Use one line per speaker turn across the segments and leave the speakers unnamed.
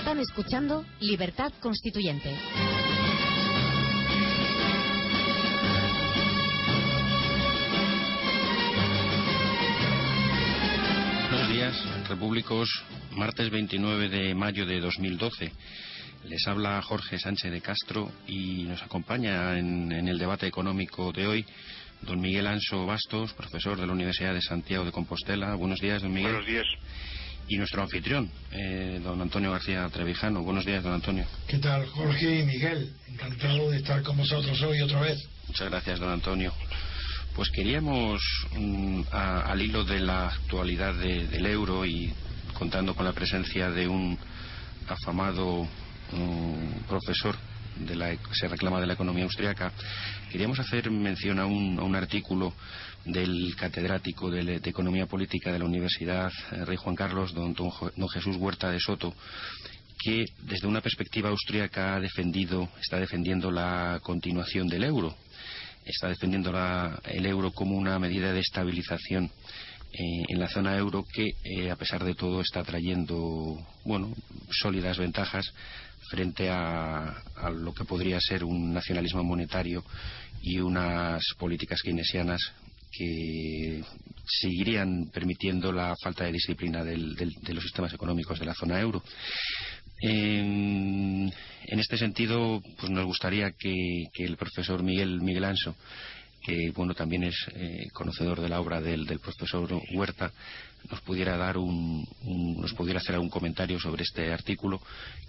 Están escuchando Libertad Constituyente.
Buenos días, repúblicos. Martes 29 de mayo de 2012. Les habla Jorge Sánchez de Castro y nos acompaña en, en el debate económico de hoy don Miguel Anso Bastos, profesor de la Universidad de Santiago de Compostela. Buenos días, don Miguel.
Buenos días.
Y nuestro anfitrión, eh, don Antonio García Trevijano. Buenos días, don Antonio.
¿Qué tal, Jorge y Miguel? Encantado de estar con vosotros hoy otra vez.
Muchas gracias, don Antonio. Pues queríamos, mm, a- al hilo de la actualidad de- del euro y contando con la presencia de un afamado mm, profesor de la, que se reclama de la economía austriaca, queríamos hacer mención a un, a un artículo del catedrático de, Economía Política de la Universidad eh, Rey Juan Carlos, don, don Jesús Huerta de Soto, que desde una perspectiva austríaca ha defendido, está defendiendo la continuación del euro, está defendiendo el euro como una medida de estabilización eh, en la zona euro que, eh, a pesar de todo, está trayendo bueno, sólidas ventajas frente a, a lo que podría ser un nacionalismo monetario y unas políticas keynesianas que seguirían permitiendo la falta de disciplina del- del- de los sistemas económicos de la zona euro. En, este sentido, pues nos gustaría que, el profesor Miguel Miguel Anso, que bueno también es eh, conocedor de la obra del profesor Huerta, nos pudiera dar un, un- nos pudiera hacer algún comentario sobre este artículo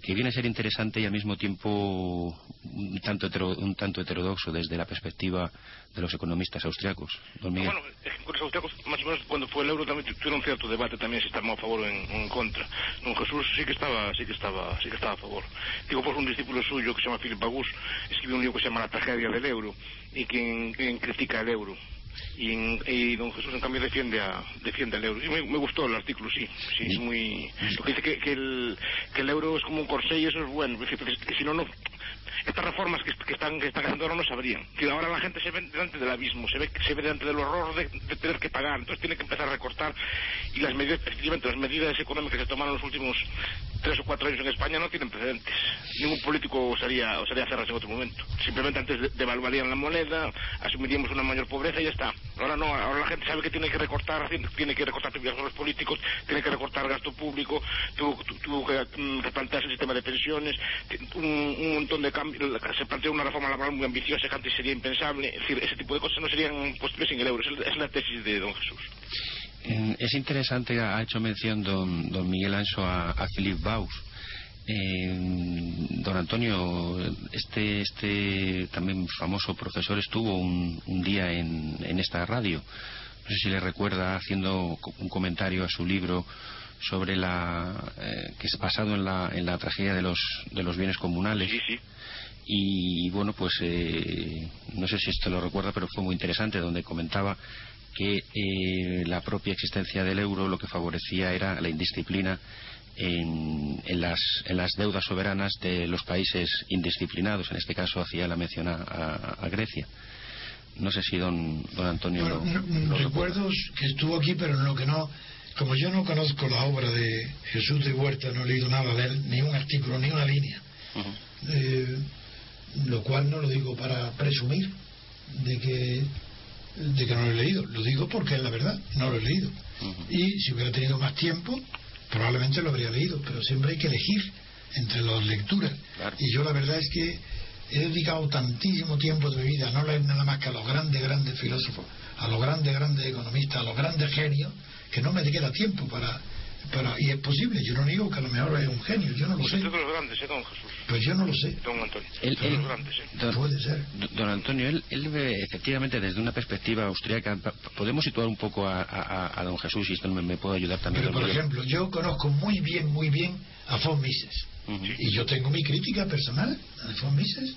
que viene a ser interesante y al mismo tiempo un tanto hetero- un tanto heterodoxo desde la perspectiva de los economistas austriacos. Don Miguel.
Bueno, los austriacos, más o menos cuando fue el euro también tu- tuvieron cierto debate también si estaban a favor o en, en contra. Don Jesús sí que estaba, sí que estaba, sí que estaba a favor. Digo, pues un discípulo suyo que se llama Philip Bagus escribió un libro que se llama La tragedia del euro y quien, quien critica el euro. Y, y don Jesús en cambio defiende a, defiende al euro. Y me, me gustó el artículo sí sí es muy lo que dice que, que el que el euro es como un corsé y eso es bueno. Que, que- que si no no estas reformas que, que están que están haciendo ahora no sabrían. Que ahora la gente se ve delante del abismo se ve se ve delante del horror de, de tener que pagar. Entonces tiene que empezar a recortar. Y las medidas efectivamente las medidas económicas que se tomaron los últimos tres o cuatro años en España no tienen precedentes. Ningún político osaría osaría hacerlas en otro momento. Simplemente antes de- devaluarían la moneda asumiríamos una mayor pobreza y ya está ahora no ahora la gente sabe que tiene que recortar tiene que recortar los políticos tiene que recortar gasto público tuvo, tu- tuvo que mm, replantearse el sistema de pensiones un, un montón de cambios se planteó una reforma laboral muy ambiciosa que antes sería impensable es decir ese tipo de cosas no serían posibles sin el euro es, la tesis de don Jesús
Eh, Es interesante, ha hecho mención don, don Miguel Anso a, a Philip Baus. Eh, don Antonio, este, este también famoso profesor estuvo un, un día en, en esta radio. No sé si le recuerda haciendo un comentario a su libro sobre la eh, que es basado en la, en la tragedia de los, de los bienes comunales.
sí sí
Y bueno, pues eh, no sé si esto lo recuerda, pero fue muy interesante, donde comentaba que eh, la propia existencia del euro lo que favorecía era la indisciplina en, en las, en las deudas soberanas de los países indisciplinados. En este caso hacía la mención a, Grecia. No sé si don, don Antonio
Bueno,
lo, lo recuerda.
que estuvo aquí, pero en lo que no, como yo no conozco la obra de Jesús de Huerta, no he leído nada de él, ni un artículo, ni una línea, eh, lo cual no lo digo para presumir de que de que no lo he leído, lo digo porque es la verdad, no lo he leído. Y si hubiera tenido más tiempo, probablemente lo habría leído, pero siempre hay que elegir entre las lecturas.
Claro.
Y yo la verdad es que he dedicado tantísimo tiempo de mi vida a no leer nada más que a los grandes, grandes filósofos, a los grandes, grandes economistas, a los grandes genios, que no me queda tiempo para Pero, y es posible, yo no digo que a lo mejor es un genio, yo no lo sé.
es de los grandes, ¿eh, don Jesús?
Pues yo no lo sé.
Don Antonio.
Él-
de
él-
los grandes, ¿eh?
don,
Puede ser.
don Antonio, él, él ve efectivamente desde una perspectiva austríaca. Podemos situar un poco a, a- a don Jesús y esto me, me puede ayudar también.
Pero, por
Miguel?
ejemplo, yo conozco muy bien, muy bien a von Mises. Y yo tengo mi crítica personal a von Mises.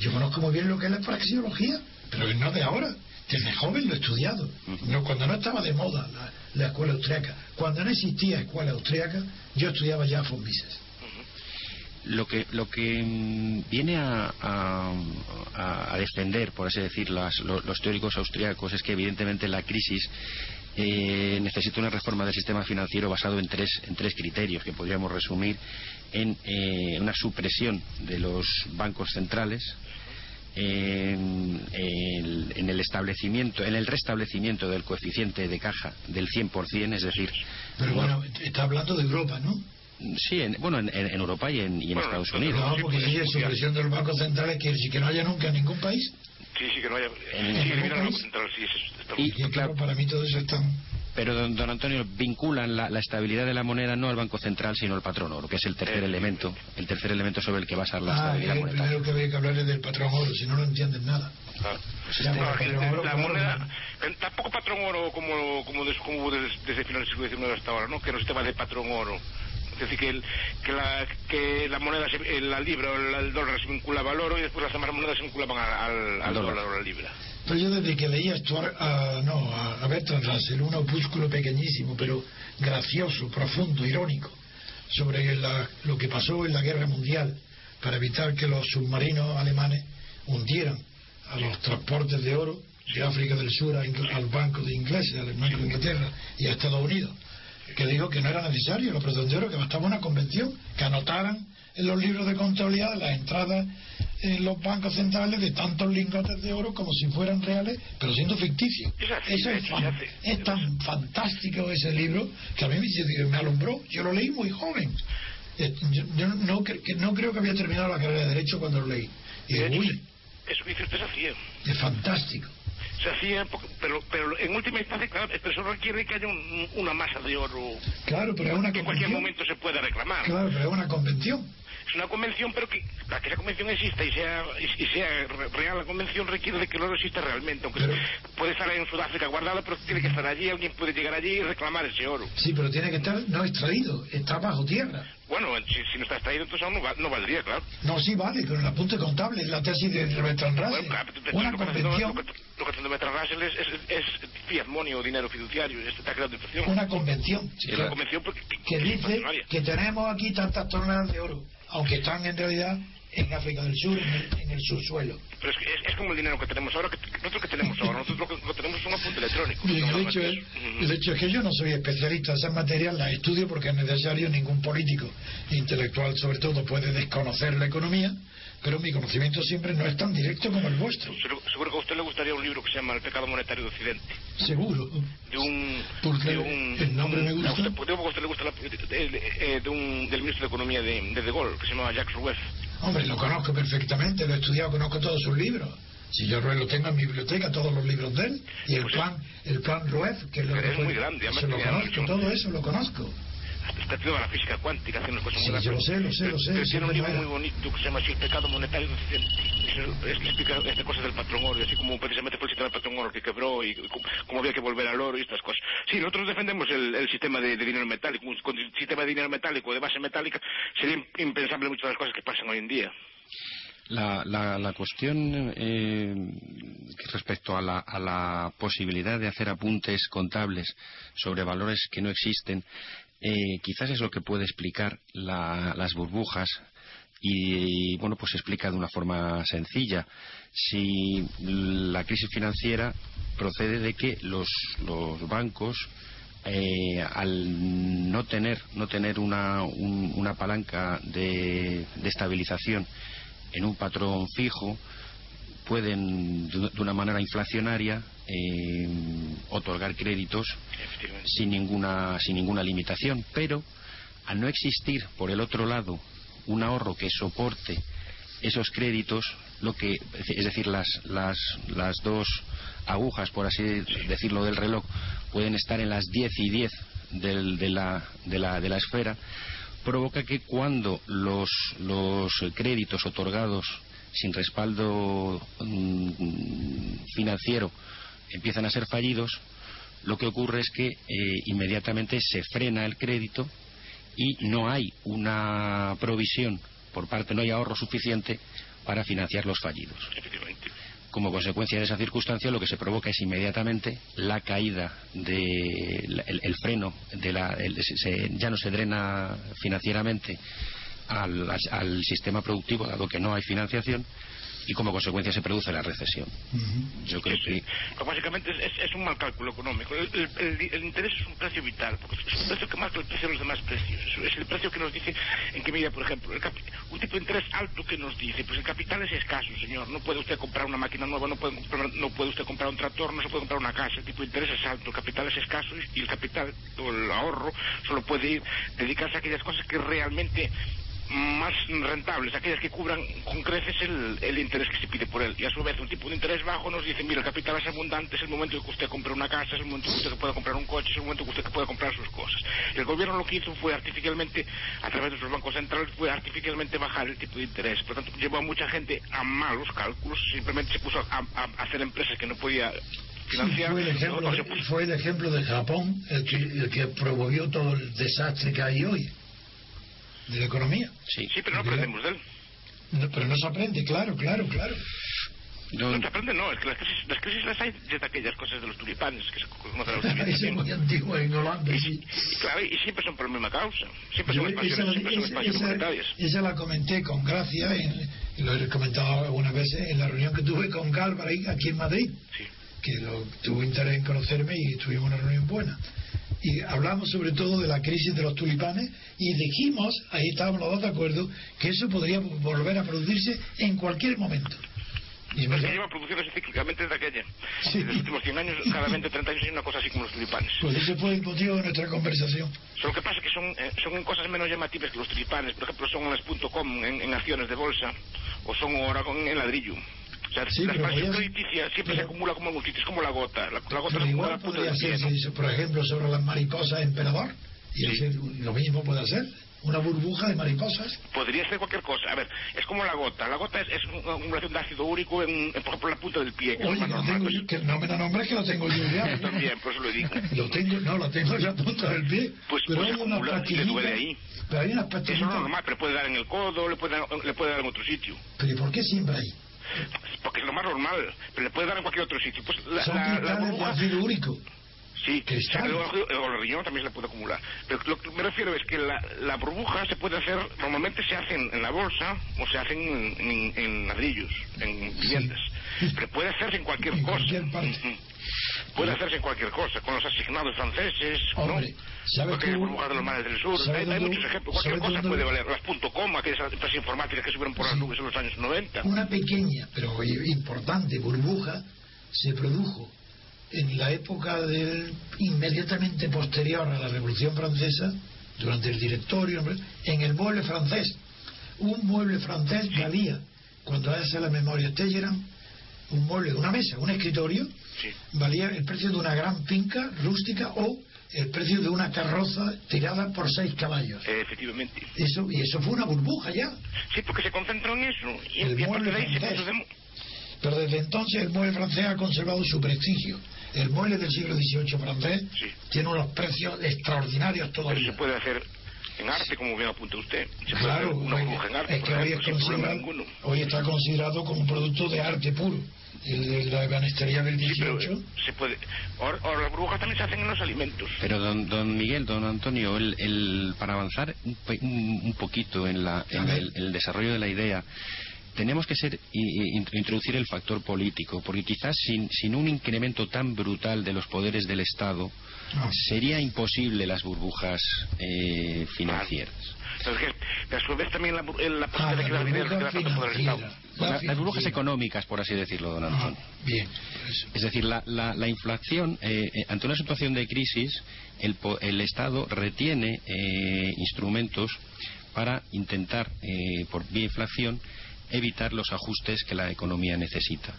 Yo conozco muy bien lo que es la praxeología, pero no de ahora. Desde joven lo he estudiado. No, cuando no estaba de moda la, la escuela austríaca, cuando no existía escuela austríaca, yo estudiaba ya von Mises.
Lo que, lo que mm, viene a, a- a- defender, por así decir, las- lo- los, teóricos austriacos es que evidentemente la crisis eh, necesita una reforma del sistema financiero basado en tres, en tres criterios que podríamos resumir en eh, una supresión de los bancos centrales, en el, en el establecimiento, en el restablecimiento del coeficiente de caja del 100%, es decir,
Pero
no-
bueno, está hablando de Europa, ¿no?
sí, en- bueno, en, en Europa y en, y en
Bueno,
Estados Unidos.
No, porque si es supresión de los bancos centrales quiere decir que no haya nunca en ningún país.
Sí, sí, que no haya...
En
sí, el Banco. Central, sí, eso está
Y-
Y claro, para mí todo eso es tan...
Pero, don, don Antonio, vinculan la, la estabilidad de la moneda no al Banco Central, sino al patrón oro, que es el tercer
Eh,
elemento, el tercer elemento sobre el que basar la
Ah,
estabilidad
el
monetaria.
primero que había que hablar es del patrón oro, si no, no entienden nada.
Claro. No, que
patrón oro,
la moneda, tampoco patrón oro como, como, des- como desde, desde finales del siglo XIX hasta ahora, ¿no? Que no se tema de patrón oro. Es decir, que, el- que, la, que la moneda, se- la libra o el, el dólar se vinculaba al oro y después las demás monedas se vinculaban al, al, al
dólar.
dólar o a la libra.
Pero yo desde que leí a Stuart, a, no, a, Bertrand Russell, un opúsculo pequeñísimo, pero gracioso, profundo, irónico, sobre la- lo que pasó en la guerra mundial para evitar que los submarinos alemanes hundieran a los transportes de oro de África del Sur al Banco de Ingleses, al Banco de Inglaterra y a Estados Unidos, que dijo que no era necesario de oro, que bastaba una convención, que anotaran en los libros de contabilidad las entradas en los bancos centrales de tantos lingotes de oro como si fueran reales, pero siendo ficticios.
Es así,
Eso es, fan- es tan fantástico ese libro que a mí me, me alumbró. Yo lo leí muy joven. Eh, Yo, yo no, cre- no creo que había terminado la carrera de Derecho cuando lo leí. Y digo,
hecho,
uy,
eso que dice usted se hacía.
es fantástico.
Se hacía, pero, pero en última instancia, claro, pero eso requiere que haya un- una masa de oro
Claro, pero es una
que en cualquier momento se pueda reclamar.
Claro, pero es una convención.
Es una convención, pero que para que esa convención exista y sea, y, sea re- real la convención requiere de que el oro exista realmente. Aunque
Pero-
puede estar en Sudáfrica guardado, pero tiene que estar allí, alguien puede llegar allí y reclamar ese oro.
Sí, pero tiene que estar no extraído, está bajo tierra.
Bueno, si, si no está extraído, entonces aún no, va- no valdría, claro.
No, sí vale, con el apunte contable, es la tesis de Bertrand Russell.
Bueno, claro, pero
Una
lo
convención,
lo que- lo que haciendo Bertrand Russell es, es, es fiat money o dinero fiduciario, es- está creando inflación.
una convención
Es una convención porque, que,
que dice que tenemos aquí tantas toneladas de oro, aunque están en realidad en África del Sur, en el, en el subsuelo.
Pero es, que es, es como el dinero que tenemos ahora, que, nosotros que tenemos ahora, nosotros lo que, lo tenemos es un apunte electrónico. No
el hecho, es, el hecho es que yo no soy especialista en esas materias, las estudio porque es necesario, ningún político intelectual sobre todo puede desconocer la economía, pero mi conocimiento siempre no es tan directo como el vuestro,
Seguro, que a usted le gustaría un libro que se llama El pecado monetario de Occidente.
seguro.
De un.
Porque
de un
el nombre me gusta.
A usted, a usted le gusta la, de, un, del ministro de Economía de, de De Gaulle, que se llama Jacques Roueff.
Hombre, lo conozco perfectamente, lo he estudiado, conozco todos sus libros. Si yo lo tengo en mi biblioteca, todos los libros de él, y el
Pues
plan, el plan Rueff, que es lo
es muy grande, además
eso lo conozco, todo eso lo conozco.
Está estudiando la física cuántica, haciendo cosas
Sí,
muy
yo lo
rápidas.
sé, lo sé, lo sé,
tiene un libro muy bonito que se llama así, El pecado monetario. Es, es que explica estas cosas del patrón oro, y así como precisamente fue el sistema del patrón oro que quebró y cómo, había que volver al oro y estas cosas. Sí, nosotros defendemos el, el sistema de, de dinero metálico. Un- Con el sistema de dinero metálico de base metálica sería impensable muchas de las cosas que pasan hoy en día.
La, la, la cuestión eh, respecto a la, a la posibilidad de hacer apuntes contables sobre valores que no existen, eh, quizás es lo que puede explicar la- las burbujas y, bueno, pues se explica de una forma sencilla. Si la crisis financiera procede de que los, bancos eh, al no tener no tener una, un- una palanca de, de estabilización en un patrón fijo pueden de de una manera inflacionaria eh, otorgar créditos sin ninguna sin ninguna limitación. Pero al no existir por el otro lado un ahorro que soporte esos créditos lo que es decir las las las dos agujas por así decirlo del reloj pueden estar en las 10 y 10 del- de, la, de la- de la esfera provoca que cuando los, los créditos otorgados sin respaldo mm, financiero empiezan a ser fallidos, lo que ocurre es que eh, inmediatamente se frena el crédito y no hay una provisión por parte, no hay ahorro suficiente para financiar los fallidos. Como consecuencia de esa circunstancia, lo que se provoca es inmediatamente la caída de la- el, el freno de la, el- se- ya no se drena financieramente al sistema productivo, dado que no hay financiación, y como consecuencia se produce la recesión. Yo creo
Sí, sí.
que
Pero básicamente es, es- es un mal cálculo económico. El, el- el- el interés es un precio vital, porque es un precio que marca el precio de los demás precios. Es, es el precio que nos dice en qué medida, por ejemplo, el capi- un tipo de interés alto que nos dice, pues el capital es escaso, señor. No puede usted comprar una máquina nueva, no puede, comprar- no puede usted comprar un tractor, no se puede comprar una casa. El tipo de interés es alto, el capital es escaso y el capital o el ahorro solo puede ir, dedicarse a aquellas cosas que realmente más rentables, aquellas que cubran con creces el, el interés que se pide por él. Y a su vez, un tipo de interés bajo nos dice, mira, el capital es abundante, es el momento en que usted compre una casa, es el momento en que usted pueda comprar un coche, es el momento en que usted pueda comprar sus cosas. El gobierno lo que hizo fue artificialmente, a través de sus bancos centrales, fue artificialmente bajar el tipo de interés. Por tanto, llevó a mucha gente a malos cálculos, simplemente se puso a, a- a hacer empresas que no podía
Sí, el
se
fue el ejemplo de Japón el que, el que promovió todo el desastre que hay hoy de la economía.
sí.
Sí, pero no aprendemos de él.
No, pero no se aprende, claro, claro, claro.
Yo-
No se aprende, no, es que las crisis, las crisis las hay desde aquellas cosas de los tulipanes que se conocen los
Eso es
tulipanes.
muy antiguo en Holanda,
Y,
sí.
y claro, y siempre son por la misma causa. Siempre
Yo
son expansiones, siempre son
esa-
expansiones
esa-
monetarias.
esa la comenté con Gracia, en- lo he comentado algunas veces en la reunión que tuve con Galbraith aquí en Madrid,
Sí.
Que lo, tuvo interés en conocerme y tuvimos una reunión buena. Y hablamos sobre todo de la crisis de los tulipanes y dijimos, ahí estábamos los dos de acuerdo, que eso podría volver a producirse en cualquier momento. Y
es que lleva produciéndose cíclicamente desde aquella.
Sí.
En los últimos 100 años, cada 20 30 años hay una cosa así como los tulipanes.
pues ese fue el motivo de nuestra conversación.
Solo que pasa que son, eh, son cosas menos llamativas que los tulipanes. Por ejemplo, son las .com en, en acciones de bolsa o son ahora con, en ladrillo. Sea,
Sí,
la expansión
podía-
creciticia siempre
pero-
se acumula como multitud, es como la gota. La, la gota se
igual podría ser,
¿no?
si- por ejemplo, sobre las mariposas emperador, y
Sí.
ese- lo mismo puede hacer, una burbuja de mariposas.
Podría ser cualquier cosa. A ver, es como la gota. La gota es, es una acumulación de ácido úrico, en, en, por ejemplo, en la punta del pie, que es
Oye,
normal.
tengo
Pues,
yo, que no me lo nombres que lo tengo yo ya.
yo también, por eso lo digo.
Lo tengo, no, lo tengo ya a punta del pie.
Pues-
pero
pues
hay
y le duele ahí.
Pero hay unas
Eso es lo
pastillitas.
normal, pero puede dar en el codo, le puede dar, le puede dar en otro sitio.
Pero ¿y por qué siempre ahí?
Porque es lo más normal, pero le puede dar en cualquier otro sitio. Pues la,
Son
la, la
cristales de
burbuja,
ácido úrico.
sí, o el riñón también se le puede acumular. Pero lo que me refiero es que la, la burbuja se puede hacer, normalmente se hace en, en la bolsa o se hacen en, en- en ladrillos, en viviendas. Pero puede hacerse en cualquier
En
cosa.
cualquier parte.
Puede hacerse en cualquier cosa, con los asignados franceses,
Hombre,
¿no?
¿sabes
Aquellas
tú-
de los mares del sur. Hay, hay muchos ejemplos. Cualquier cosa
dónde-
puede valer. Las punto .com, aquellas empresas informáticas que subieron por las
Sí.
nubes en los años 90.
Una pequeña, pero importante burbuja se produjo en la época del, inmediatamente posterior a la Revolución Francesa, durante el directorio, en el mueble francés. Un mueble francés valía, cuando hace la memoria Telleran, un mueble, una mesa, un escritorio,
Sí.
valía el precio de una gran finca rústica o el precio de una carroza tirada por seis caballos.
Eh, efectivamente.
Eso, y eso fue una burbuja ya.
Sí, porque se concentró en eso. Y,
El mueble francés.
de
Pero desde entonces el mueble francés ha conservado su prestigio. El mueble del siglo XVIII francés
Sí.
tiene unos precios extraordinarios
Pero
todavía.
se puede hacer en arte, como bien apunta usted. Se
Claro,
una
oye,
burbuja en arte,
es que hoy,
ejemplo,
hoy está considerado como un producto de arte puro. El la ebanistería del
Sí, pero se puede. Ahora, ahora las burbujas también se hacen en los alimentos.
Pero don, don Miguel, don Antonio, el, el- para avanzar un, un- poquito en, la, en el, el desarrollo de la idea, tenemos que ser introducir el factor político, porque quizás sin, sin un incremento tan brutal de los poderes del Estado. Sería imposible las burbujas eh, financieras.
Que, a su vez, también la, la
Ah,
posibilidad de dinero
burbuja
que tanto poder al Estado.
La-
La
las burbujas económicas, por así decirlo, don
Ah,
Antonio.
bien.
Es decir, la, la- la inflación, eh, eh, ante una situación de crisis, el, po- el Estado retiene eh, instrumentos para intentar, eh, por vía inflación, evitar los ajustes que la economía necesita.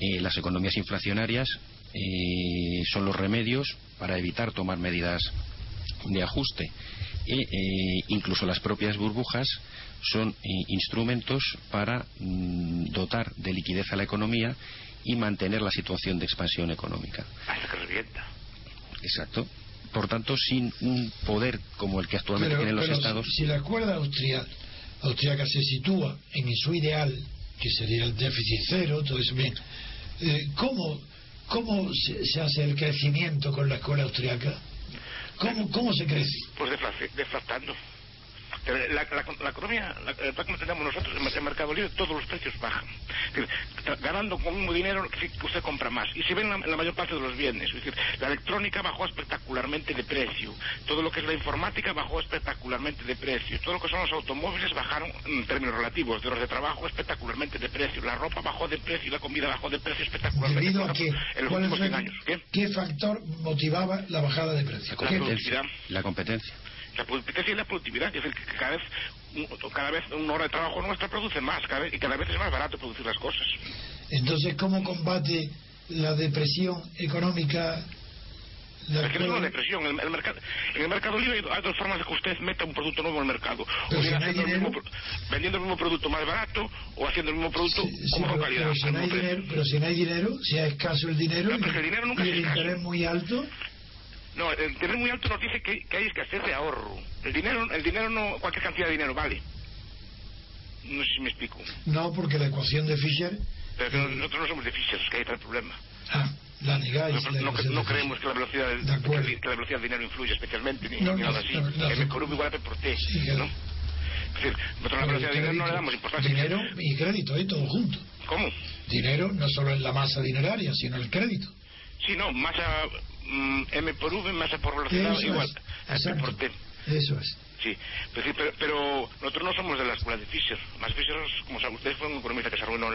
Eh, las economías inflacionarias eh, son los remedios para evitar tomar medidas de ajuste e incluso las propias burbujas son instrumentos para mm, dotar de liquidez a la economía y mantener la situación de expansión económica. Exacto. Por tanto, sin un poder como el que actualmente tienen los Estados.
Si la cuerda austríaca se sitúa en su ideal, que sería el déficit cero, todo eso bien, eh, ¿cómo, cómo se, hace el crecimiento con la escuela austriaca? ¿Cómo, cómo se crece?
Pues deflactando. La, la, economía, la, el que tenemos nosotros en el mercado libre, todos los precios bajan. ganando con mismo dinero, usted compra más. Y se ve en la, mayor parte de los bienes. Es decir, la electrónica bajó espectacularmente de precio. Todo lo que es la informática bajó espectacularmente de precio. Todo lo que son los automóviles bajaron en términos relativos. De horas de trabajo espectacularmente de precio. La ropa bajó de precio y la comida bajó de precio espectacularmente.
¿Debido a qué? En los últimos 100 años. ¿Qué? factor motivaba la bajada de precio?
La competencia
la competencia y la productividad, es decir, que cada vez, cada vez una hora de trabajo nuestra produce más cada vez, y cada vez es más barato producir las cosas.
Entonces, ¿cómo combate la depresión económica?
La es que no es una depresión. El, el mercado, en el mercado libre hay dos formas de que usted meta un producto nuevo en el mercado. o bien haciendo el mismo, vendiendo el mismo producto más barato o haciendo el mismo producto con mejor calidad.
Pero si, no hay dinero, pero si no hay dinero, si es escaso el dinero, y, el, dinero nunca y el interés muy alto,
no, el tener muy alto nos dice que, que hay escasez de ahorro. El dinero, el dinero no, cualquier cantidad de dinero vale. No sé si me explico.
No, porque la ecuación de Fischer.
Pero nosotros no somos de Fischer, es que hay tal problema.
Ah, la negáis.
No, no, creemos que la velocidad del, que, que la velocidad del dinero influye especialmente, ni, nada así. el Corub igual por T, ¿no? Es decir, nosotros la velocidad del dinero no le damos importancia.
Dinero y crédito, ahí todo junto.
¿Cómo?
Dinero no solo en la masa dineraria, sino el crédito.
Sí, no, masa Mm, M por V, masa por velocidad igual
a por T. Eso es.
Sí, pues pero, pero, nosotros no somos de la escuela de Fisher. Más Fisher, como saben ustedes, fue un economista que se arruinó,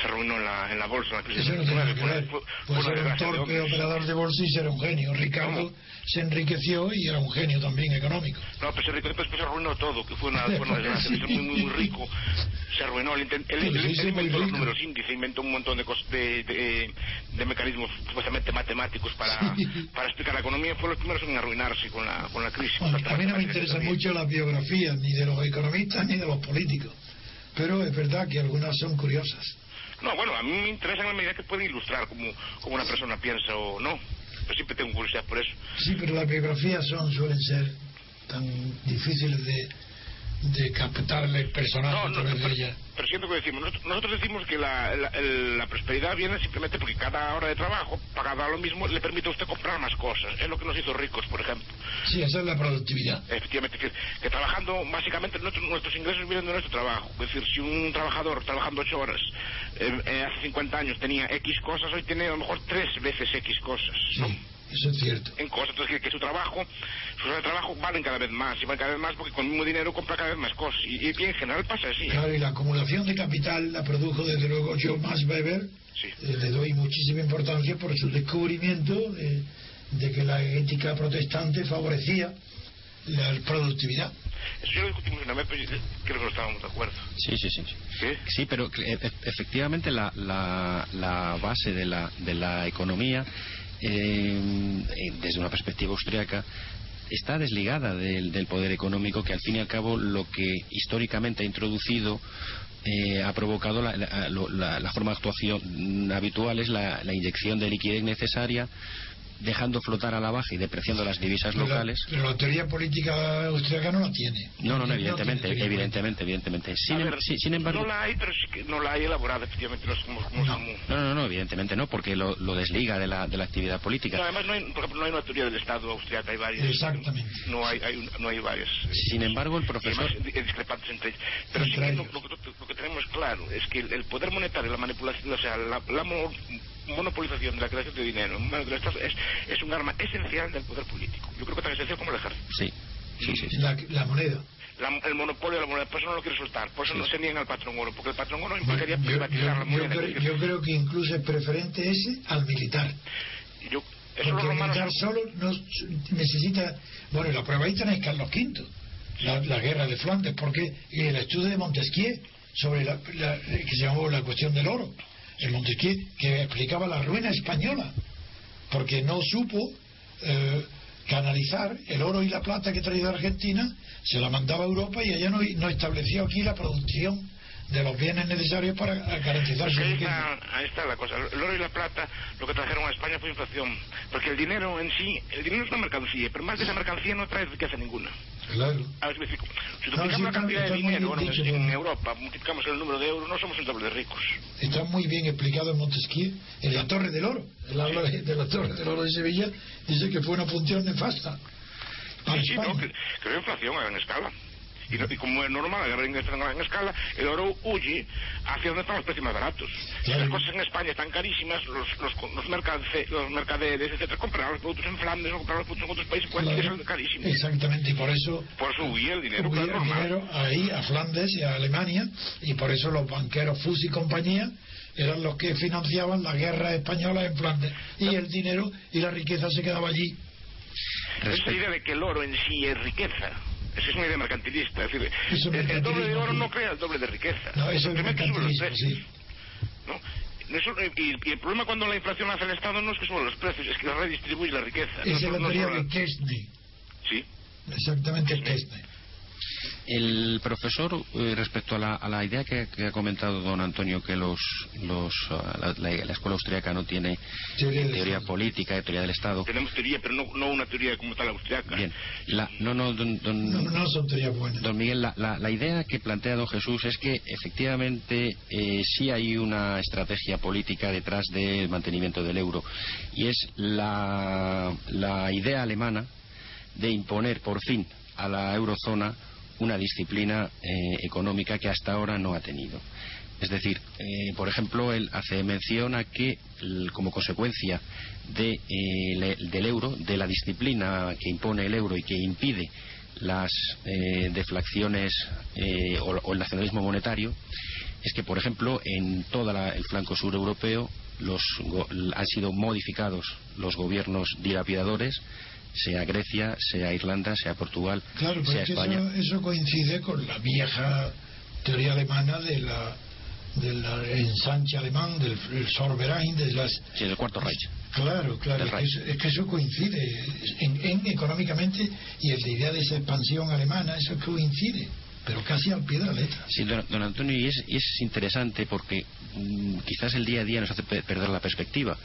se arruinó en, la, en la bolsa. En la crisis
Eso no tiene que ver. Pues era un torpe operador de bolsa y era un genio. Ricardo se enriqueció y era un genio también económico.
No, pues se enriqueció, después se arruinó todo, que fue una, fue una desgracia. muy, muy, muy rico. Se arruinó. Él, él, él, inventó los números índice, inventó un montón de, de, de, de mecanismos supuestamente matemáticos para, para explicar la economía. Fue los primeros en arruinarse con la, con la crisis.
a mí no me interesa mucho las biografías ni de los economistas ni de los políticos, pero es verdad que algunas son curiosas.
No, bueno, a mí me interesa en la medida que pueden ilustrar como, como una persona piensa o no. Pero siempre tengo curiosidad por eso.
Sí, pero las biografías son, suelen ser tan difíciles de, de captarle el personaje no, no,
pero, pero siento que decimos. Nosotros, decimos que la, la, prosperidad viene simplemente porque cada hora de trabajo pagada lo mismo le permite a usted comprar más cosas. Es lo que nos hizo ricos por ejemplo.
Sí esa es la productividad.
Efectivamente que, trabajando básicamente nuestros, ingresos vienen de nuestro trabajo. Es decir si un trabajador trabajando ocho horas eh, eh, hace 50 años tenía X cosas hoy tiene a lo mejor tres veces X cosas ¿no?
Eso es cierto.
En cosas, entonces que, su trabajo, sus horas de trabajo valen cada vez más, y valen cada vez más porque con el mismo dinero compra cada vez más cosas. Y, en general pasa así.
Claro, y la acumulación de capital la produjo desde luego John Max Weber. Sí. Eh, le doy muchísima importancia por su descubrimiento de que la ética protestante favorecía la productividad.
Eso ya lo discutimos una vez, pero creo que no estábamos de acuerdo.
Sí, sí, sí. Sí, pero e, e, efectivamente la, la, la base de la, de la economía eh, desde una perspectiva austriaca, está desligada del, poder económico que al fin y al cabo lo que históricamente ha introducido eh, ha provocado la, la, forma de actuación habitual es la, inyección de liquidez necesaria dejando flotar a la baja y depreciando las divisas locales.
pero la teoría política austriaca no la tiene.
No, no, no evidentemente, evidentemente, evidentemente. Sin,
em- sin, embargo. No la hay, pero sí que no la hay elaborada, efectivamente. No, no.
no, no, evidentemente no, porque lo, lo desliga de la, de la actividad política.
además, no hay, por ejemplo, no hay una teoría del Estado austriaca, hay varias.
Exactamente.
No hay, hay no hay varias.
Sin embargo, el profesor.
discrepantes entre. Pero sí que lo, lo, que tenemos claro es que el, poder monetario, la manipulación, o sea, la, la monopolización de la creación de dinero es, es un arma esencial del poder político. Yo creo que tan esencial como el ejército.
Sí. Sí, sí,
La, moneda.
el monopolio de la moneda, por eso no lo quiere soltar, por eso no se niegan al patrón oro, porque el patrón oro implicaría privatizar la moneda.
Yo creo, que incluso es preferente ese al militar.
Yo,
eso porque el militar solo no necesita. Bueno, la prueba ahí tenéis Carlos V, la, la guerra de Flandes, porque el estudio de Montesquieu sobre la, que se llamó la cuestión del oro en Montesquieu, que explicaba la ruina española, porque no supo eh, canalizar el oro y la plata que traía de Argentina, se la mandaba a Europa y ella no, no estableció aquí la producción de los bienes necesarios para garantizar su riqueza.
ahí está la cosa. El oro y la plata lo que trajeron a España fue inflación. Porque el dinero en sí, el dinero es una mercancía, pero más que esa mercancía no trae riqueza ninguna.
Claro.
A ver si me explico. Si
No,
duplicamos
sí,
la cantidad de dinero
bien
bueno,
dicho,
en
bueno.
Europa, multiplicamos el número de euros, no somos el doble de ricos.
Está muy bien explicado en Montesquieu, en la Torre del Oro. Él habla de, de la Torre del Oro de Sevilla, dice que fue una función nefasta para
Sí, sí,
España.
no, que, que la inflación a gran escala. Y, no- y como es normal, la guerra inglesa en gran escala, el oro huye hacia donde están los precios más baratos. Si las cosas en España están carísimas, los, los, los, mercance- los mercaderes, etcétera, compran los productos en Flandes o compran los productos en otros países, pues
Claro.
son carísimos.
Exactamente, y por eso
Por eso huye el dinero,
huía
claro,
el dinero ahí a Flandes y a Alemania, y por eso los banqueros Fus y compañía eran los que financiaban la guerra española en Flandes. Y el dinero y la riqueza se quedaba allí.
Esa idea de que el oro en sí es riqueza. Esa es una idea mercantilista. Es decir,
es
el, el doble de oro
sí.
no crea el doble de riqueza.
No, eso es
Simplemente sube los precios. ¿no? Eso, y, y el problema cuando la inflación hace el Estado no es que suban los precios, es que redistribuye la riqueza.
Esa es la teoría de Kestner.
Sí.
Exactamente Kestner.
El profesor, eh, respecto a la, a la idea que, que ha comentado don Antonio, que los, los, ah, la, la- la escuela austríaca no tiene
Teoría del
teoría política, teoría del Estado.
Tenemos teoría, pero no, no una teoría como tal austriaca.
Bien, la, no, no, don, don-
No, no son teorías buenas.
Don Miguel, la, la- la idea que plantea don Jesús es que efectivamente eh, sí hay una estrategia política detrás del mantenimiento del euro y es la, la idea alemana de imponer por fin a la eurozona una disciplina eh, económica que hasta ahora no ha tenido. Es decir, eh, por ejemplo, él hace mención a que l- como consecuencia de, eh, del euro, de la disciplina que impone el euro y que impide las eh, deflaciones o, el nacionalismo monetario, es que, por ejemplo, en todo el flanco sur europeo los han sido modificados los gobiernos dilapidadores, sea Grecia, sea Irlanda, sea Portugal,
Claro,
sea
es que
España.
eso, eso coincide con la vieja teoría alemana de la del ensanche alemán, del el Sorberain, de las...
Sí, del Cuarto Reich.
Claro, claro, es que, eso, es que eso coincide en, en económicamente y en la idea de esa expansión alemana, eso coincide, pero casi al pie de la letra.
Sí, don, don Antonio, y es, y es interesante porque mm, quizás el día a día nos hace pe- perder la perspectiva.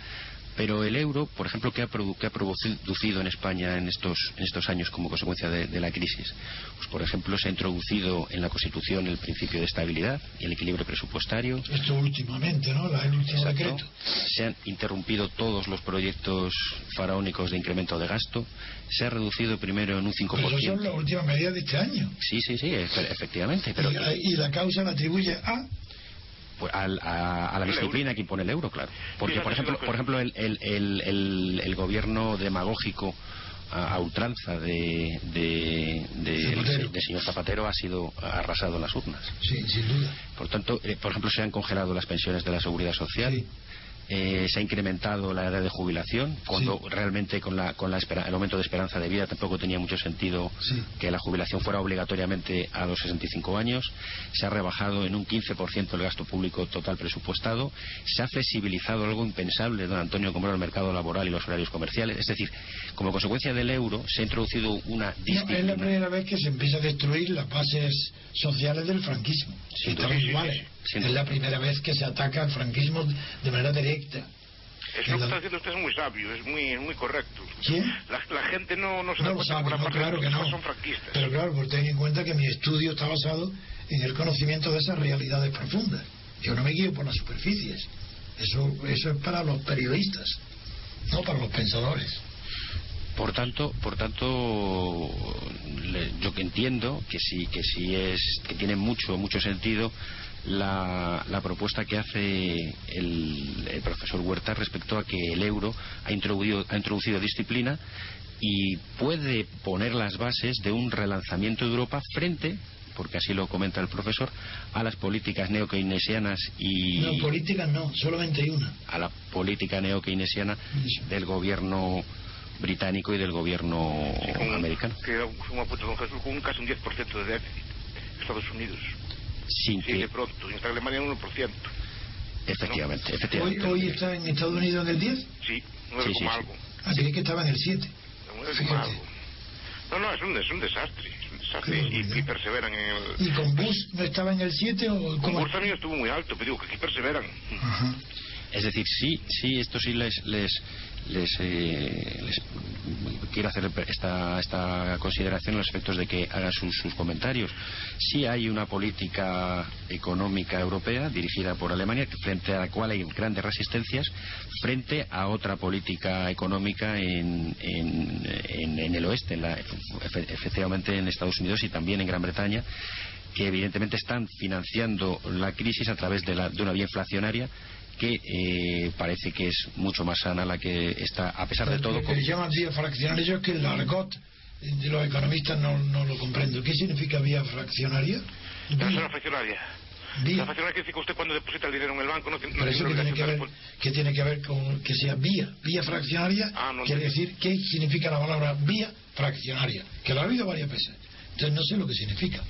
Pero el euro, por ejemplo, ¿qué ha, produ- qué ha producido en España en estos, en estos años como consecuencia de, de la crisis? Pues, por ejemplo, se ha introducido en la Constitución el principio de estabilidad y el equilibrio presupuestario.
Esto últimamente, ¿no? La, el último
Exacto.
decreto.
Se han interrumpido todos los proyectos faraónicos de incremento de gasto. Se ha reducido primero en un 5%.
Pero esas son las últimas medidas de este año.
Sí, sí, sí, efe- efectivamente. Pero
y, y la causa la atribuye a
Pues, al- a, a la disciplina que impone el euro, claro. Porque,
Fíjate,
por ejemplo, por ejemplo el, el, el, el- el gobierno demagógico a, a ultranza de, de, señor Zapatero ha sido arrasado en las urnas.
Sí, sin duda.
Por tanto, eh, por ejemplo, se han congelado las pensiones de la seguridad social.
Sí.
Eh, se ha incrementado la edad de jubilación cuando
Sí.
realmente con, la, con la espera- el aumento de esperanza de vida tampoco tenía mucho sentido
Sí.
que la jubilación fuera obligatoriamente a los 65 años. Se ha rebajado en un 15% el gasto público total presupuestado. Se ha flexibilizado algo impensable, don Antonio, como era el mercado laboral y los horarios comerciales. Es decir, como consecuencia del euro se ha introducido una
No, es la
disciplina.
primera vez que se empieza a destruir las bases sociales del franquismo. Estaban
duda.
iguales. Es la primera vez que se ataca al franquismo de manera directa.
Eso lo que está diciendo usted es muy sabio, es muy, muy correcto.
¿Quién?
La, la gente no, no se da
No lo
cuenta
sabe, no, claro que no.
son franquistas.
Pero claro, pues ten en cuenta que mi estudio está basado en el conocimiento de esas realidades profundas. Yo no me guío por las superficies. Eso, eso es para los periodistas, no para los pensadores.
Por tanto, por tanto, le- yo que entiendo que sí, que sí es, que tiene mucho, mucho sentido la, la propuesta que hace el, el profesor Huerta respecto a que el euro ha introducido, ha introducido disciplina y puede poner las bases de un relanzamiento de Europa frente, porque así lo comenta el profesor, a las políticas neokeynesianas y
No, políticas no, solamente hay una.
a la política neokeynesiana del gobierno británico y del gobierno
Sí, con-
americano.
Que don Jesús, con un casi un 10% de déficit. Estados Unidos.
Sin
Sí,
que,
de pronto. Y en Alemania un 1%.
efectivamente,
Hoy,
efectivamente.
hoy está en Estados Unidos en el 10.
Sí, 9,
Sí, sí,
algo.
Ah, creí que estaba en el 7.
es
Fíjate.
malo. No, no, es un, es un desastre. Es un desastre. Y, y perseveran en el.
¿Y con Bus no estaba en el 7 o
Con? Bursa mío estuvo muy alto, pero digo que aquí perseveran.
Ajá.
Es decir, sí, sí, esto sí les eh, quiero hacer esta, esta consideración los efectos de que hagan sus, sus comentarios. Sí hay una política económica europea dirigida por Alemania frente a la cual hay grandes resistencias frente a otra política económica en, en, en- el oeste, en la- efe- efectivamente en Estados Unidos y también en Gran Bretaña que evidentemente están financiando la crisis a través de, la- de una vía inflacionaria que eh, parece que es mucho más sana la que está, a pesar de todo,
Lo que llaman vía fraccionaria, yo es que el argot de los economistas no, no lo comprendo. ¿Qué significa vía fraccionaria?
La
Vía.
zona fraccionaria.
Vía.
La fraccionaria quiere decir que usted cuando deposita el dinero en el banco no tiene, no
Pero eso
tiene
que tiene que, ver, que tiene que ver con que sea vía. Vía fraccionaria
Ah, no
quiere decir qué significa la palabra vía fraccionaria, que lo ha habido varias veces. Entonces no sé lo que significa.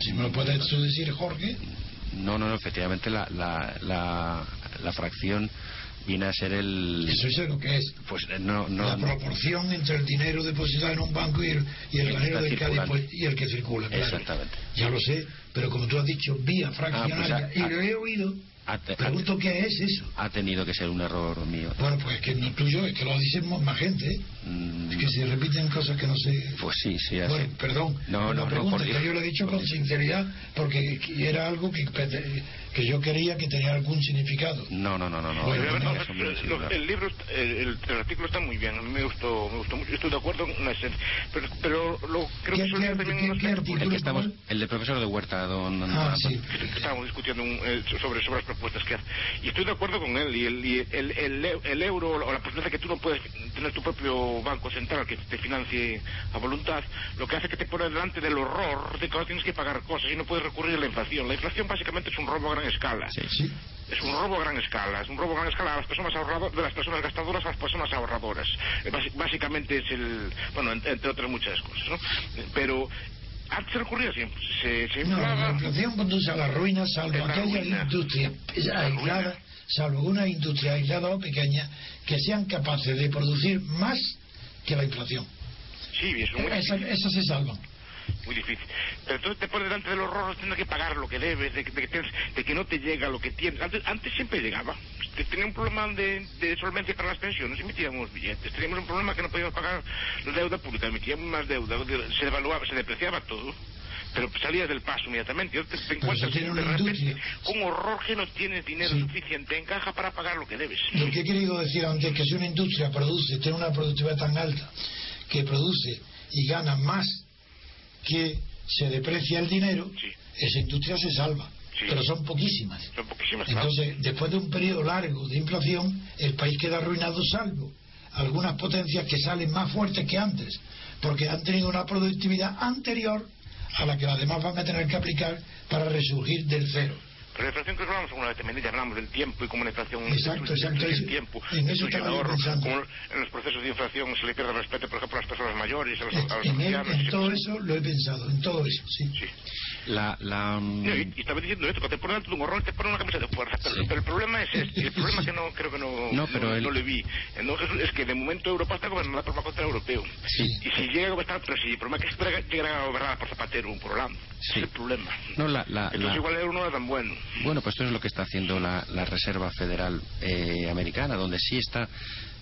Si me lo puedes tú decir, Jorge.
no, no, no, efectivamente la, la, la, la fracción viene a ser el...
Eso es lo que es.
Pues eh, no, no,
la proporción entre el dinero depositado en un banco y el, y el dinero del que y el que circula. claro.
Exactamente.
Ya lo sé, pero como tú has dicho, vía fraccionaria,
Ah, pues,
y lo he oído,
ha-
pregunto qué es eso.
ha tenido que ser un error mío.
Bueno, pues que no tuyo, es que lo dicen más gente. ¿eh?
Mm,
Es que se repiten cosas que no sé.
Pues sí, sí, así.
Bueno, perdón,
No, no, no,
pregunta
por Dios.
que yo lo he dicho
Por
con
Dios.
sinceridad porque era algo que, que yo quería que tenía algún significado.
No, no, no, no. no,
Bueno,
no, no,
no, no, el libro, el, el- el artículo está muy bien, me gustó, me gustó mucho, estoy de acuerdo en la esencia, pero, pero lo, creo
¿Qué-
que
qué-
también
qué- artículo?
el que estamos,
¿cuál?
el del profesor de Huerta, don, don
Ah,
Antonio.
sí.
estábamos discutiendo un- eh, sobre, sobre las propuestas que hace. Y estoy de acuerdo con él. Y el, y el, el, el- el euro o la posibilidad de que tú no puedes tener tu propio banco central que te financie a voluntad, lo que hace que te pone delante del horror de que ahora tienes que pagar cosas y no puedes recurrir a la inflación. La inflación básicamente es un robo a gran escala.
Sí.
Sí.
Es un robo a gran escala, es un robo a gran escala a las personas ahorradoras, de las personas gastadoras a las personas ahorradoras. Eh, básicamente es el, bueno, en- entre otras muchas cosas, ¿no? Eh, Pero antes se recurría siempre, se, se
No, la inflación conduce a la ruina, salvo aquella
ruina.
industria
La
aislada, salvo una industria aislada o pequeña que sean capaces de producir más que la inflación.
Sí, es muy
esas se salvan.
muy difícil. Pero entonces te pones delante del horror de tener que pagar lo que debes, de, que- de que, tienes- de que no te llega lo que tienes. Antes, antes siempre llegaba. Te- Tenía un problema de, de solvencia para las pensiones, emitíamos billetes. Teníamos un problema que no podíamos pagar la deuda pública, emitíamos más deuda. Se devaluaba, se depreciaba todo. Pero salías del paso inmediatamente. Y ahora te, te encuentras
tiene
de repente con horror que no tienes dinero
Sí.
suficiente en caja para pagar lo que debes.
Lo que he querido decir antes es que si una industria produce, tiene una productividad tan alta, que produce y gana más que se deprecia el dinero,
Sí.
esa industria se salva.
Sí.
Pero son poquísimas.
Son poquísimas claro.
Entonces, después de un periodo largo de inflación, el país queda arruinado salvo algunas potencias que salen más fuertes que antes, porque han tenido una productividad anterior a la que las demás van a tener que aplicar para resurgir del cero.
Pero la inflación que hablamos alguna vez también, ya hablamos del tiempo y como la inflación
Exacto, exacto,
el tiempo,
en eso
el ahorro, como en los procesos de inflación se le pierde el respeto, por ejemplo, a las personas mayores, a los, a los
En, en todo eso lo he pensado, en todo eso, sí.
Sí.
La, la, mm,
No, y, y estaba diciendo esto, que te ponen un horror, te ponen una camisa de fuerza. Pero,
Sí.
pero el problema es este, el problema que no, creo que no,
No, pero
no,
el-
no le vi. No, es, que de momento Europa está gobernada por Banco Central Europeo.
Sí.
Y si llega a gobernar, pero si el problema es que llega- llegará a gobernar por Zapatero Hollande. Ese
Sí.
Es el problema.
no, la, la,
Entonces
la-
igual el euro no es tan bueno.
Bueno, pues esto es lo que está haciendo la, la Reserva Federal eh, Americana, donde sí está.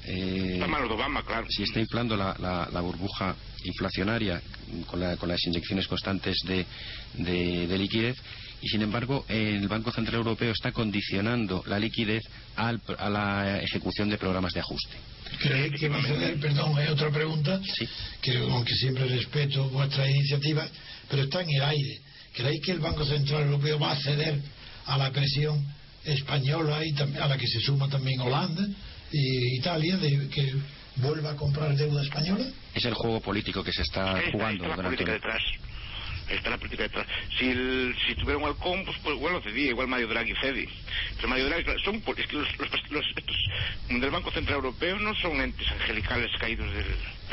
Eh,
Está malo de Obama, claro.
si está inflando la, la- la burbuja inflacionaria con, la- con las inyecciones constantes de, de- de liquidez y sin embargo el Banco Central Europeo está condicionando la liquidez al- a la ejecución de programas de ajuste.
¿Creéis que va a ceder? Perdón, hay otra pregunta,
Sí.
que aunque siempre respeto vuestras iniciativas, pero está en el aire. ¿Creéis que el Banco Central Europeo va a ceder a la presión española y a la que se suma también Holanda Italia de que vuelva a comprar deuda española?
Es el juego político que se está jugando.
está la política detrás. Está la política detrás. Si, el, si tuviera un halcón, pues, pues igual lo cedía, igual Mario Draghi cede. Pero Mario Draghi, son, es que los, los, los- estos del Banco Central Europeo no son entes angelicales caídos del,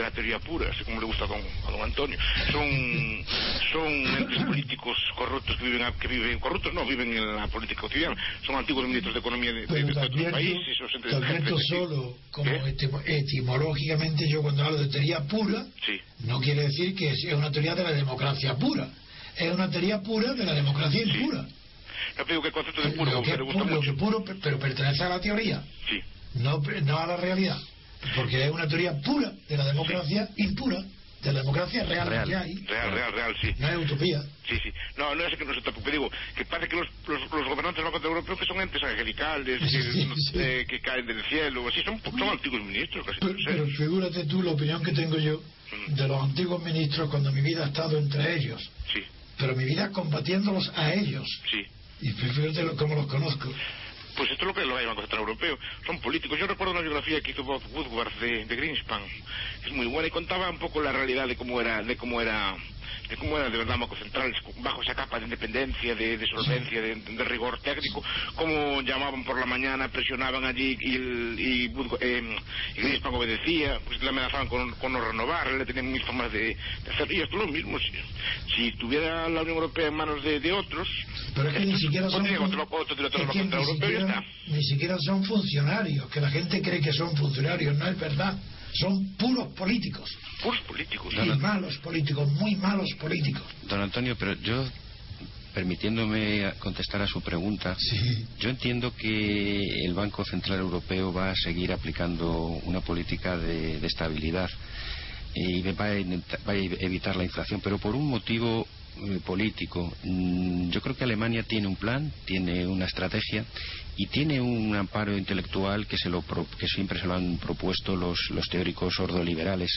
de la teoría pura, así como le gusta a don, a don Antonio. Son, son entes políticos corruptos que viven, que viven, corruptos no, viven en la política cotidiana. Son antiguos ministros de Economía de, de, otros países. gente- gente-
solo, como etimológicamente, yo cuando hablo de teoría pura,
Sí.
no quiere decir que sea una teoría de la democracia pura. Es una teoría pura de la democracia impura.
Digo que el concepto de puro
lo, que es
gusta
puro, lo
mucho.
que puro, pe- pero pertenece a la teoría,
Sí.
no, no a la realidad. Porque es una teoría pura de la democracia impura, de la democracia real,
Real.
que hay.
Real, real, real, sí.
No es utopía.
Sí, sí. No, no es que no se tampoco digo que parece que los, los, los gobernantes del Banco Europeo que son entes angelicales,
Sí,
que,
sí, sí.
eh, que caen del cielo, así, son, son antiguos ministros, casi
Pero, pero figúrate tú la opinión que tengo yo de los antiguos ministros cuando mi vida ha estado entre ellos.
Sí,
Pero mi vida combatiéndolos a ellos.
sí.
Y fíjate cómo los conozco.
Pues esto es lo que es el Banco Central Europeo. Son políticos. Yo recuerdo una biografía que hizo Bob Woodward de, de Greenspan, es muy buena y contaba un poco la realidad de cómo era, de cómo era, de cómo era de verdad el Banco Central bajo esa capa de independencia, de, de solvencia, de, de rigor técnico, cómo llamaban por la mañana, presionaban allí y, el, y, eh, y Greenspan obedecía, pues le amenazaban con, con no renovar, le tenían mil formas de, de hacer. Y esto es lo mismo. Si, si tuviera la Unión Europea en manos de, de otros,
Pero es que siquiera son,
otro, otro
siquiera, ni siquiera son funcionarios, que la gente cree que son funcionarios, no es verdad. Son puros políticos.
puros políticos.
Y malos políticos, muy malos políticos.
Don Antonio, pero yo, permitiéndome contestar a su pregunta,
Sí.
yo entiendo que el Banco Central Europeo va a seguir aplicando una política de, de estabilidad y va a, va a evitar la inflación, pero por un motivo eh, político. Mm, Yo creo que Alemania tiene un plan, tiene una estrategia y tiene un amparo intelectual que, se lo pro- que siempre se lo han propuesto los, los teóricos ordoliberales,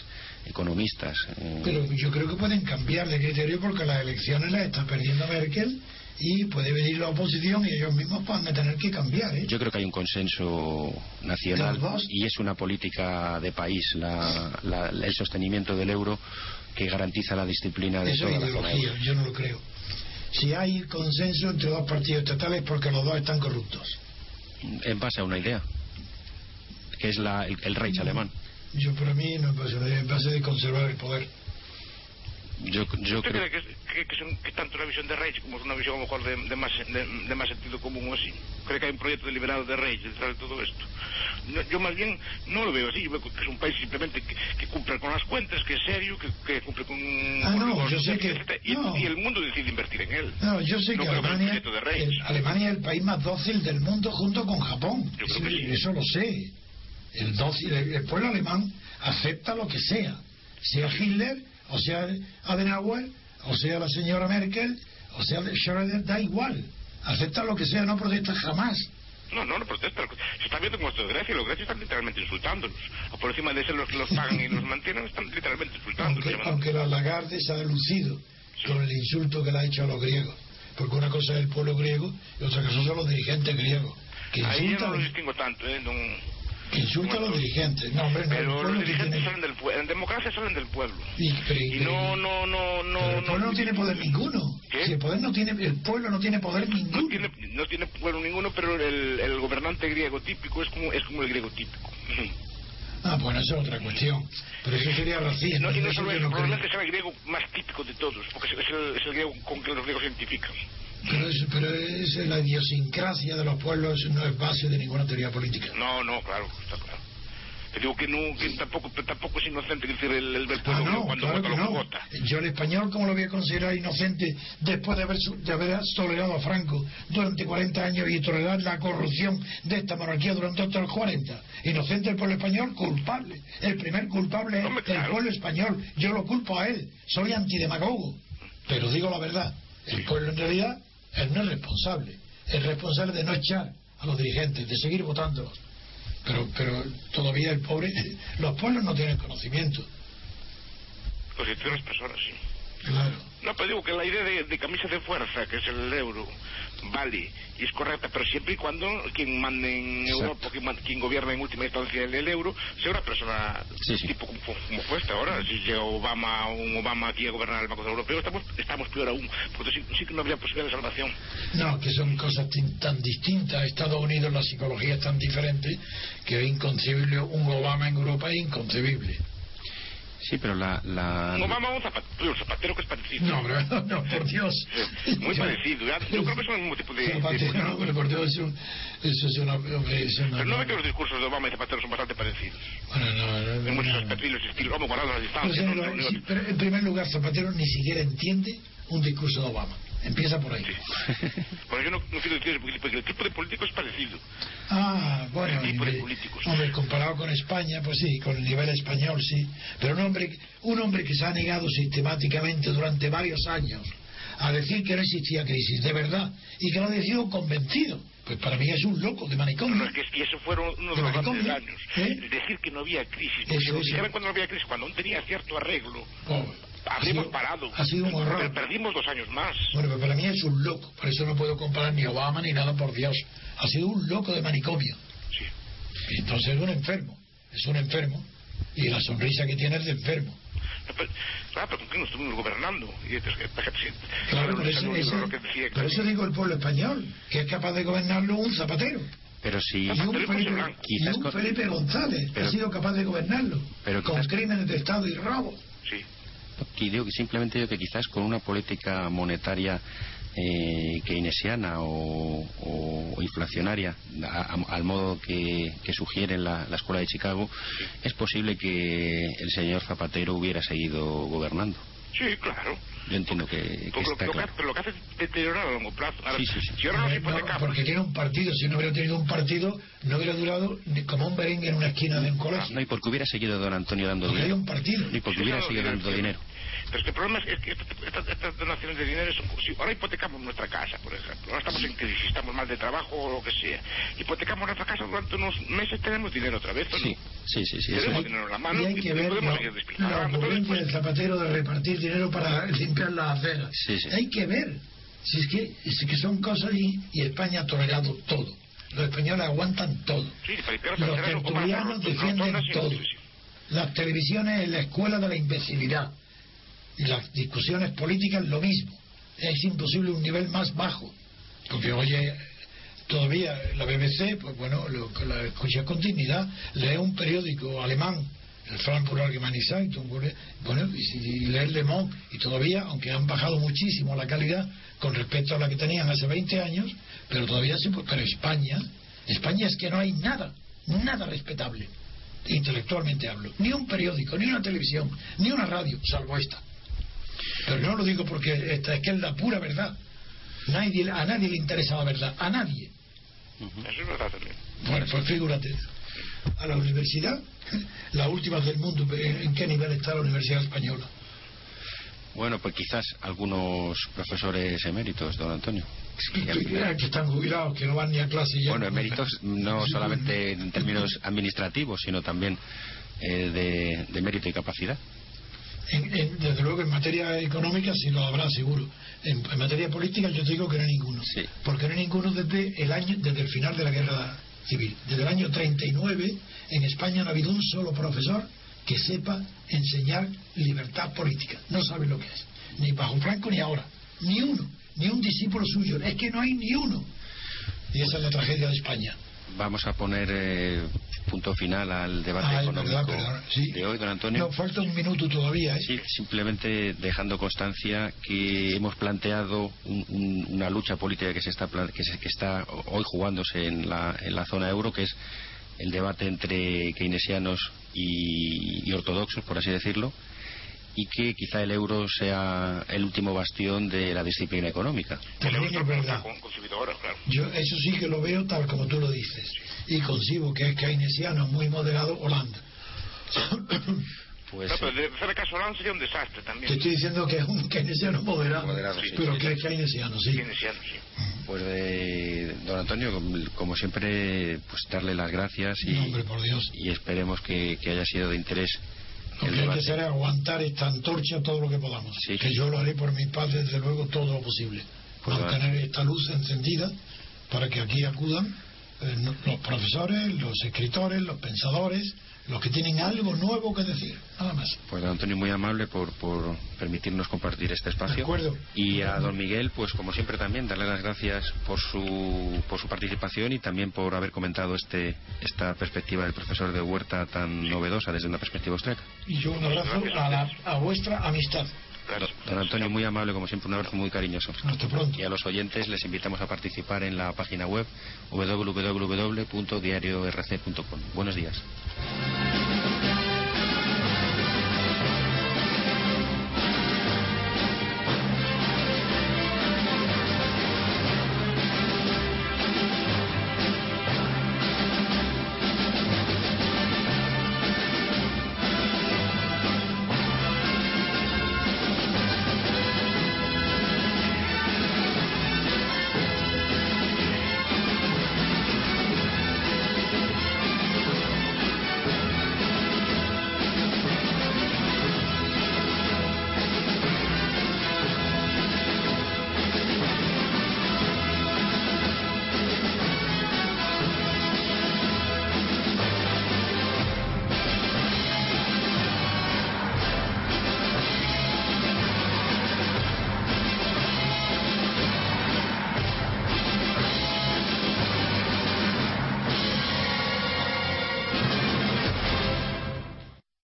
economistas. eh,
Pero yo creo que pueden cambiar de criterio porque las elecciones las está perdiendo Merkel y puede venir la oposición y ellos mismos van a tener que cambiar. ¿eh?
Yo creo que hay un consenso nacional y es una política de país la- la- el sostenimiento del euro que garantiza la disciplina de
Eso es
toda la zona
ideología,
euro.
yo no lo creo. Si hay consenso entre dos partidos estatales es porque los dos están corruptos.
En base a una idea, que es la- el, el Reich alemán.
Yo para mí no pasa nada, en base de conservar el poder.
Yo, yo
¿Usted
creo
cree que, es- que, que son- que tanto una visión de Reich como es una visión a lo mejor de, de más, de, de más sentido común o así? ¿Cree que hay un proyecto deliberado de Reich detrás de todo esto? No, yo más bien no lo veo así, yo veo que es un país simplemente que, que cumple con las cuentas, que es serio, que, que cumple con...
Ah,
con
no, yo sé que-
y,
no.
y el mundo decide invertir en él.
No, yo sé
No
que
creo que el
Alemania,
proyecto de Reich.
el- Alemania es el país más dócil del mundo junto con Japón.
Yo creo que
Sí,
sí.
Eso lo sé. El, dócil, el, el pueblo alemán acepta lo que sea. Sea Hitler, o sea Adenauer, o sea la señora Merkel, o sea Schröder, da igual. Acepta lo que sea, no protesta jamás.
No, no, no protesta. Se está viendo como esto de Grecia. Los grecios están literalmente insultándolos. O por encima de ser los que los pagan y los mantienen, están literalmente insultándolos.
Aunque, aunque la Lagarde se ha lucido con el insulto que le ha hecho a los griegos. Porque una cosa es el pueblo griego y otra cosa son los dirigentes griegos. Que
Ahí yo no lo distingo tanto, ¿eh? don-
que insultan a los dirigentes. No, hombre, no,
Pero los dirigentes
tiene-
salen del pueblo. En democracia salen del pueblo.
Y, pero-
Y no, no, no, no.
pero el pueblo no tiene poder ninguno.
¿Qué?
Si el, poder no tiene, el pueblo no tiene poder ninguno.
No tiene, no tiene pueblo ninguno, pero el, el gobernante griego típico es como, es como el griego típico.
Ah, bueno, eso es otra cuestión. Pero eso sería racismo.
No, y no solo eso,
no
probablemente sea el griego más típico de todos, porque es el, es el griego con que los griegos se identifican.
Pero, es, pero es la idiosincrasia de los pueblos no es base de ninguna teoría política.
No, no, claro, está claro. Te digo que, no, que tampoco, tampoco es inocente decir el, el del
Ah,
pueblo
no,
cuando
claro
vota
no.
vota.
Yo el español, ¿cómo lo voy a considerar inocente después de haber, de haber tolerado a Franco durante 40 años y tolerar la corrupción de esta monarquía durante otros 40? Inocente el pueblo español, culpable. El primer culpable es el pueblo español. Yo lo culpo a él. Soy antidemagogo. Pero digo la verdad. El pueblo en realidad, él no es responsable. Es responsable de no echar a los dirigentes, de seguir votándolos. Pero, pero todavía el pobre, los pueblos no tienen conocimiento.
Pues si tú eres persona, sí.
Claro.
No, pero digo que la idea de, de camisa de fuerza, que es el euro, vale y es correcta, pero siempre y cuando quien mande en
Exacto.
Europa, quien, man- quien gobierna en última instancia el, el euro, sea una persona
Sí, sí.
tipo como, como fue hasta ahora. Si llega Obama, un Obama aquí a gobernar el Banco Europeo, estamos, estamos peor aún, porque sí, sí que no habría posibilidad de salvación.
No, que son cosas tan distintas. Estados Unidos la psicología es tan diferente que es inconcebible. Un Obama en Europa es inconcebible.
Sí, pero la... la
Un Obama o un zapatero, un zapatero que es parecido.
No, pero, no, por Dios.
Muy parecido. ya, Yo creo que son el mismo tipo de...
Zapatero, no, pero por Dios, eso, eso es una... hombre, eso
Pero no ve que los discursos de Obama y Zapatero son bastante parecidos.
Bueno, no, no,
En muchos
no.
aspectos y los estilos, vamos guardando las
Pero,
distancias. ¿no?
sí, pero en primer lugar, Zapatero ni siquiera entiende un discurso de Obama. Empieza por ahí.
Sí. Bueno, yo no, no quiero decir porque porque el tipo de político es parecido.
Ah, bueno,
El tipo de políticos.
hombre, comparado con España, pues sí, con el nivel español, sí. Pero un hombre, un hombre que se ha negado sistemáticamente durante varios años a decir que no existía crisis, de verdad, y que lo ha decidido convencido, pues para mí es un loco de
No,
manicomio.
no, es que, y eso fueron uno de
De
los grandes daños.
¿eh?
Decir que no había crisis. Porque
Eso, eso.
cuando no había crisis, cuando aún tenía cierto arreglo,
Oh, ha
habríamos
sido-
parado.
Ha sido un horror.
Pero perdimos dos años más.
Bueno, pero para mí es un loco, por eso no puedo comparar ni Obama ni nada, por Dios. Ha sido un loco de manicomio.
Sí.
Entonces es un enfermo, es un enfermo, y la sonrisa que tiene es de enfermo.
No, pero- claro, pero ¿con qué no estuvimos gobernando? Y
Claro, por eso,
lo que decía
digo el pueblo español, que es capaz de gobernarlo un zapatero.
Pero si...
Y un Felipe, y un González
Pero-
ha sido capaz de gobernarlo
Pero
con crímenes de Estado y robo.
Sí.
Digo que simplemente digo que quizás con una política monetaria eh, keynesiana o, o inflacionaria, a- a- al modo que, que sugiere la, la Escuela de Chicago, es posible que el señor Zapatero hubiera seguido gobernando.
Sí, claro.
Yo entiendo que, que está
lo que,
claro.
pero lo que hace es deteriorar a largo plazo. Ahora,
Sí, sí, sí.
Si ahora
no,
hipotecamos...
porque tiene un partido, si no hubiera tenido un partido, no hubiera durado ni como un merengue en una esquina de un colegio.
No, y porque hubiera seguido don Antonio dando
Porque hay
dinero.
un partido.
Y porque hubiera
no,
seguido dando dinero.
Pero es que el problema es que estas, donaciones de dinero son... Si ahora hipotecamos nuestra casa, por ejemplo. Ahora estamos en crisis, estamos mal de trabajo o lo que sea. Hipotecamos nuestra casa durante unos meses, tenemos dinero otra vez, ¿o no?
Sí, sí, sí. sí,
Tenemos dinero en la mano
Y hay
y,
que ver
podemos
la.
Pero
ocurrencia del zapatero de repartir dinero para limpiar las aceras.
Sí, sí.
Hay que ver. Si es que, si es que son cosas y, y España ha tolerado todo. Los españoles aguantan todo.
Sí,
Los tertulianos defienden todo. Las televisiones es la escuela de la imbecilidad. Y las discusiones políticas lo mismo. Es imposible un nivel más bajo. Porque oye, todavía la BBC, pues bueno, lo, la escucha con dignidad, lee un periódico alemán, el Frankfurter Allgemeine Zeitung, bueno, y, lee Le Monde, y todavía, aunque han bajado muchísimo la calidad con respecto a la que tenían hace 20 años, pero todavía se puede, pero España, España es que no hay nada, nada respetable intelectualmente hablo, ni un periódico, ni una televisión, ni una radio, salvo esta. Pero no lo digo porque esta es que es la pura verdad. Nadie, a nadie le interesa la verdad, a nadie.
Eso es verdad también.
Bueno, pues figúrate. A la universidad, la última del mundo, ¿en qué nivel está la Universidad Española?
Bueno, pues quizás algunos profesores eméritos, don Antonio.
Que están jubilados, que no van ni a clase ya.
Bueno, eméritos no solamente en términos administrativos, sino también eh, de, de mérito y capacidad.
En- en- desde luego en materia económica sí lo habrá seguro. En, en materia política yo te digo que no hay ninguno.
Sí.
Porque no hay ninguno desde el año, desde el final de la guerra civil. Desde el año 39 en España no ha habido un solo profesor que sepa enseñar libertad política. No sabe lo que es. Ni bajo Franco ni ahora. Ni uno. Ni un discípulo suyo. Es que no hay ni uno. Y esa es la tragedia de España.
Vamos a poner eh, punto final al debate
Ah,
económico
perdón, sí.
de hoy, don Antonio.
No, falta un minuto todavía. ¿eh?
Sí, simplemente dejando constancia que hemos planteado un- un- una lucha política que se está que, se- que está hoy jugándose en la, en la zona euro, que es el debate entre keynesianos y, y ortodoxos, por así decirlo, y que quizá el euro sea el último bastión de la disciplina económica.
El euro
También es verdad. Yo eso sí que lo veo tal como tú lo dices. Y concibo que es keynesiano muy moderado Holanda.
Pues
no,
sí.
pero de hacer caso a Holanda sería un desastre
Te
también.
estoy diciendo que es un keynesiano moderado.
Moderado, sí.
pero
Sí,
que es keynesiano, sí.
Keynesiano, sí.
Pues de don Antonio, como- como siempre, pues darle las gracias y,
No, hombre, por Dios.
y esperemos que, que haya sido de interés
Lo que hay que hacer es aguantar esta antorcha todo lo que podamos. que yo lo haré por mi parte, desde luego, todo lo posible. Puedo tener esta luz encendida para que aquí acudan eh, los profesores, los escritores, los pensadores, los que tienen algo nuevo que decir, nada más.
Pues don Antonio, muy amable por, por permitirnos compartir este espacio. De
acuerdo.
Y a don Miguel, pues como siempre también, darle las gracias por su, por su participación y también por haber comentado este, esta perspectiva del profesor de Huerta tan novedosa desde una perspectiva austríaca.
Y yo un abrazo a, a vuestra amistad.
Don Antonio, muy amable, como siempre, un abrazo muy cariñoso.
Hasta pronto.
Y a los oyentes les invitamos a participar en la página web www.diariorc.com. Buenos días.